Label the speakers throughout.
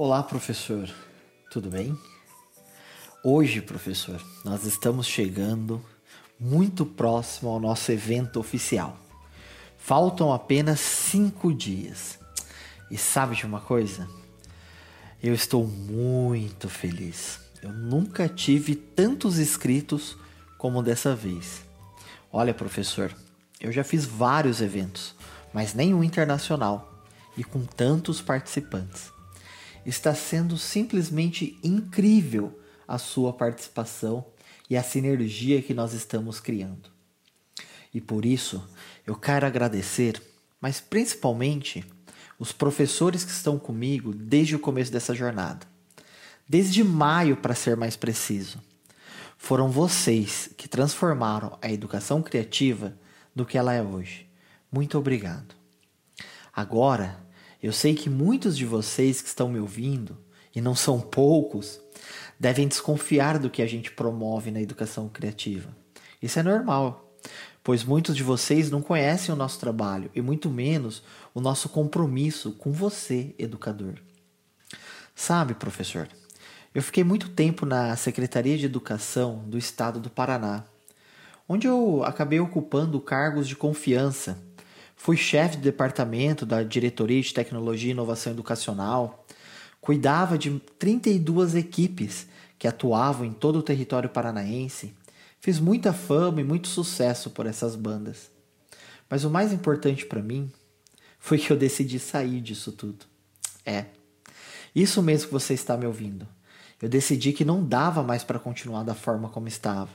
Speaker 1: Olá, professor. Tudo bem? Hoje, professor, nós estamos chegando muito próximo ao nosso evento oficial. Faltam apenas cinco dias. E sabe de uma coisa? Eu estou muito feliz. Eu nunca tive tantos inscritos como dessa vez. Olha, professor, eu já fiz vários eventos, mas nenhum internacional e com tantos participantes. Está sendo simplesmente incrível a sua participação e a sinergia que nós estamos criando. E por isso, eu quero agradecer, mas principalmente os professores que estão comigo desde o começo dessa jornada. Desde maio, para ser mais preciso. Foram vocês que transformaram a educação criativa no que ela é hoje. Muito obrigado. Agora, eu sei que muitos de vocês que estão me ouvindo, e não são poucos, devem desconfiar do que a gente promove na educação criativa. Isso é normal, pois muitos de vocês não conhecem o nosso trabalho e muito menos o nosso compromisso com você, educador. Sabe, professor, eu fiquei muito tempo na Secretaria de Educação do Estado do Paraná, onde eu acabei ocupando cargos de confiança. Fui chefe de departamento da Diretoria de Tecnologia e Inovação Educacional, cuidava de 32 equipes que atuavam em todo o território paranaense. Fiz muita fama e muito sucesso por essas bandas. Mas o mais importante para mim foi que eu decidi sair disso tudo. É, isso mesmo que você está me ouvindo. Eu decidi que não dava mais para continuar da forma como estava.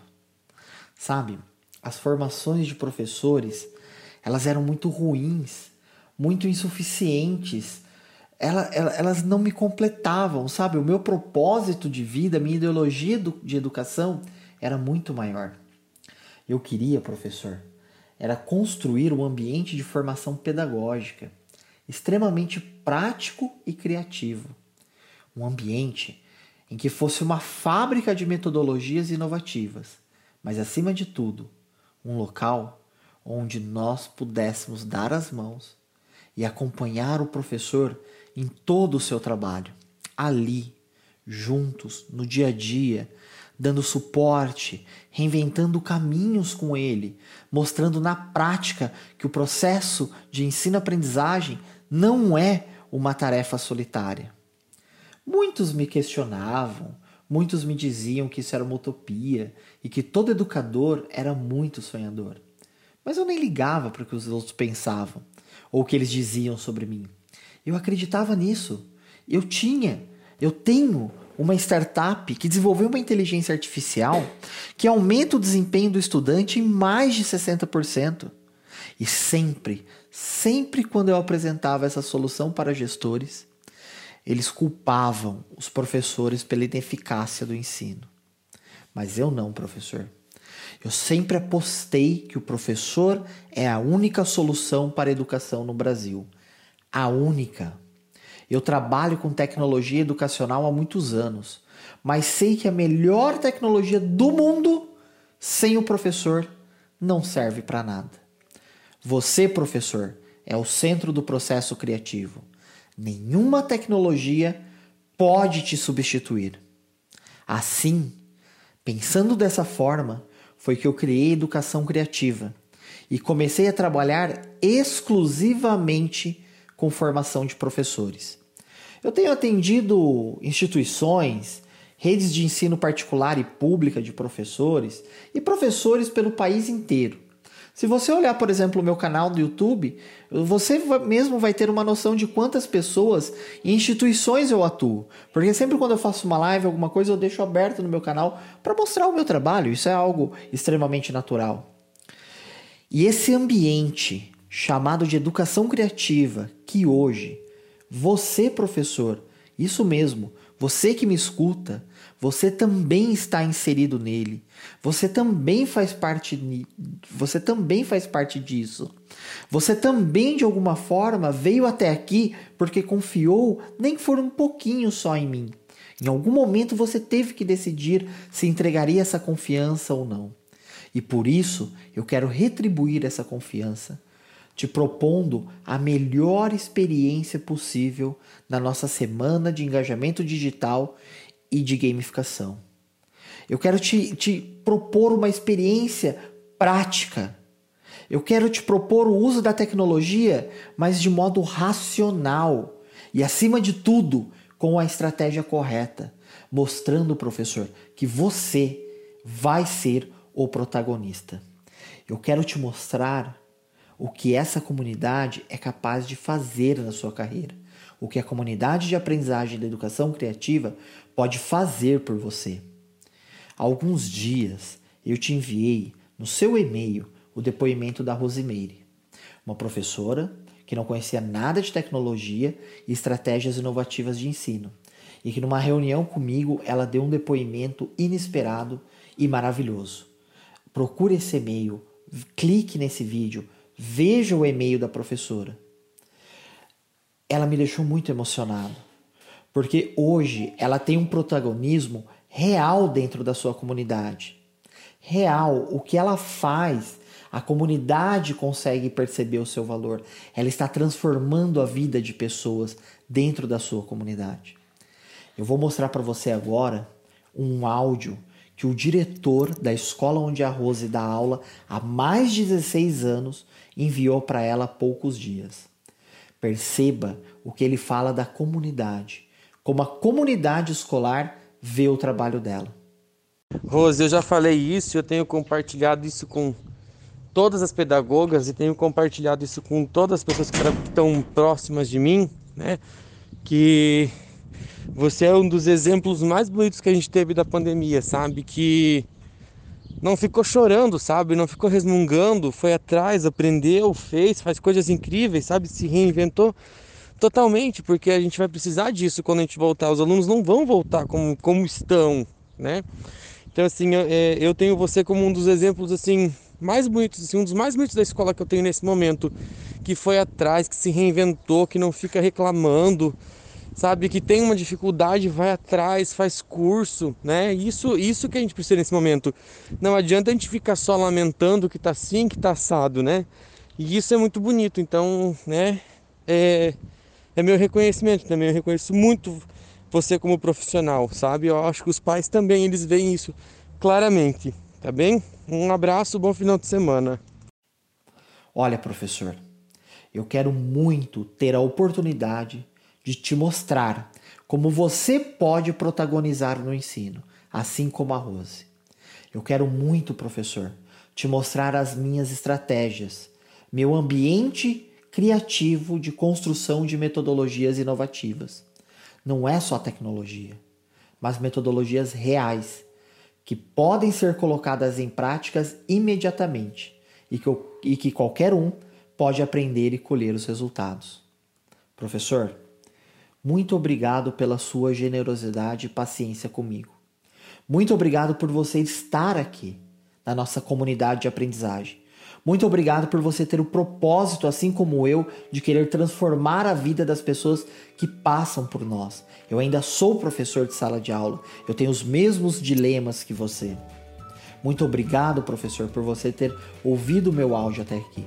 Speaker 1: Sabe, as formações de professores, elas eram muito ruins, muito insuficientes. Ela, ela, elas não me completavam, sabe? O meu propósito de vida, minha ideologia de educação era muito maior. Eu queria, professor, era construir um ambiente de formação pedagógica extremamente prático e criativo. Um ambiente em que fosse uma fábrica de metodologias inovativas, mas acima de tudo, um local onde nós pudéssemos dar as mãos e acompanhar o professor em todo o seu trabalho, ali, juntos, no dia a dia, dando suporte, reinventando caminhos com ele, mostrando na prática que o processo de ensino-aprendizagem não é uma tarefa solitária. Muitos me questionavam, muitos me diziam que isso era uma utopia e que todo educador era muito sonhador. Mas eu nem ligava para o que os outros pensavam ou o que eles diziam sobre mim. Eu acreditava nisso. Eu tinha, eu tenho uma startup que desenvolveu uma inteligência artificial que aumenta o desempenho do estudante em mais de 60%. E sempre, sempre quando eu apresentava essa solução para gestores, eles culpavam os professores pela ineficácia do ensino. Mas eu não, professor. Eu sempre apostei que o professor é a única solução para a educação no Brasil. A única. Eu trabalho com tecnologia educacional há muitos anos, mas sei que a melhor tecnologia do mundo, sem o professor, não serve para nada. Você, professor, é o centro do processo criativo. Nenhuma tecnologia pode te substituir. Assim, pensando dessa forma, foi que eu criei educação criativa e comecei a trabalhar exclusivamente com formação de professores. Eu tenho atendido instituições, redes de ensino particular e pública de professores e professores pelo país inteiro. Se você olhar, por exemplo, o meu canal do YouTube, você mesmo vai ter uma noção de quantas pessoas e instituições eu atuo. Porque sempre quando eu faço uma live, alguma coisa, eu deixo aberto no meu canal para mostrar o meu trabalho. Isso é algo extremamente natural. E esse ambiente chamado de educação criativa, que hoje você, professor, isso mesmo, você que me escuta, você também está inserido nele. Você também faz parte você também faz parte disso. Você também de alguma forma veio até aqui porque confiou, nem que for um pouquinho só em mim. Em algum momento você teve que decidir se entregaria essa confiança ou não. E por isso eu quero retribuir essa confiança te propondo a melhor experiência possível na nossa semana de engajamento digital e de gamificação. Eu quero te, te propor uma experiência prática. Eu quero te propor o uso da tecnologia, mas de modo racional e, acima de tudo, com a estratégia correta, mostrando, professor, que você vai ser o protagonista. Eu quero te mostrar o que essa comunidade é capaz de fazer na sua carreira, o que a comunidade de aprendizagem da educação criativa pode fazer por você. Há alguns dias eu te enviei no seu e-mail o depoimento da Rosimeire, uma professora que não conhecia nada de tecnologia e estratégias inovativas de ensino, e que numa reunião comigo ela deu um depoimento inesperado e maravilhoso. Procure esse e-mail, clique nesse vídeo, veja o e-mail da professora. Ela me deixou muito emocionado, porque hoje ela tem um protagonismo real dentro da sua comunidade. Real, o que ela faz, a comunidade consegue perceber o seu valor. Ela está transformando a vida de pessoas dentro da sua comunidade. Eu vou mostrar para você agora um áudio que o diretor da escola onde a Rose dá aula há mais de 16 anos enviou para ela há poucos dias. Perceba o que ele fala da comunidade, como a comunidade escolar vê o trabalho dela.
Speaker 2: Rose, eu já falei isso, eu tenho compartilhado isso com todas as pedagogas e tenho compartilhado isso com todas as pessoas que estão próximas de mim, né? Que você é um dos exemplos mais bonitos que a gente teve da pandemia, sabe? Que não ficou chorando, sabe? Não ficou resmungando, foi atrás, aprendeu, fez, faz coisas incríveis, sabe? Se reinventou totalmente, porque a gente vai precisar disso quando a gente voltar. Os alunos não vão voltar como, como estão, né? Então, assim, eu, é, eu tenho você como um dos exemplos, assim, mais bonitos, assim, um dos mais bonitos da escola que eu tenho nesse momento, que foi atrás, que se reinventou, que não fica reclamando, sabe, que tem uma dificuldade, vai atrás, faz curso, né? Isso, isso que a gente precisa nesse momento. Não adianta a gente ficar só lamentando que tá assim, que tá assado, né? E isso é muito bonito. Então, né? É, é meu reconhecimento também. Eu reconheço muito você como profissional, sabe? Eu acho que os pais também eles veem isso claramente, tá bem? Um abraço, bom final de semana.
Speaker 1: Olha, professor, eu quero muito ter a oportunidade de te mostrar como você pode protagonizar no ensino, assim como a Rose. Eu quero muito, professor, te mostrar as minhas estratégias, meu ambiente criativo de construção de metodologias inovativas. Não é só tecnologia, mas metodologias reais que podem ser colocadas em práticas imediatamente e que, e que qualquer um pode aprender e colher os resultados. Professor, muito obrigado pela sua generosidade e paciência comigo. Muito obrigado por você estar aqui na nossa comunidade de aprendizagem. Muito obrigado por você ter o propósito, assim como eu, de querer transformar a vida das pessoas que passam por nós. Eu ainda sou professor de sala de aula, eu tenho os mesmos dilemas que você. Muito obrigado, professor, por você ter ouvido o meu áudio até aqui.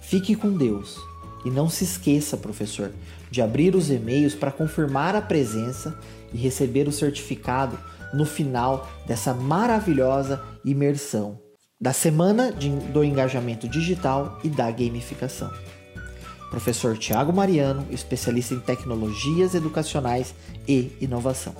Speaker 1: Fique com Deus e não se esqueça, professor, de abrir os e-mails para confirmar a presença e receber o certificado no final dessa maravilhosa imersão da Semana de, do Engajamento Digital e da Gamificação. Professor Tiago Mariano, especialista em tecnologias educacionais e inovação.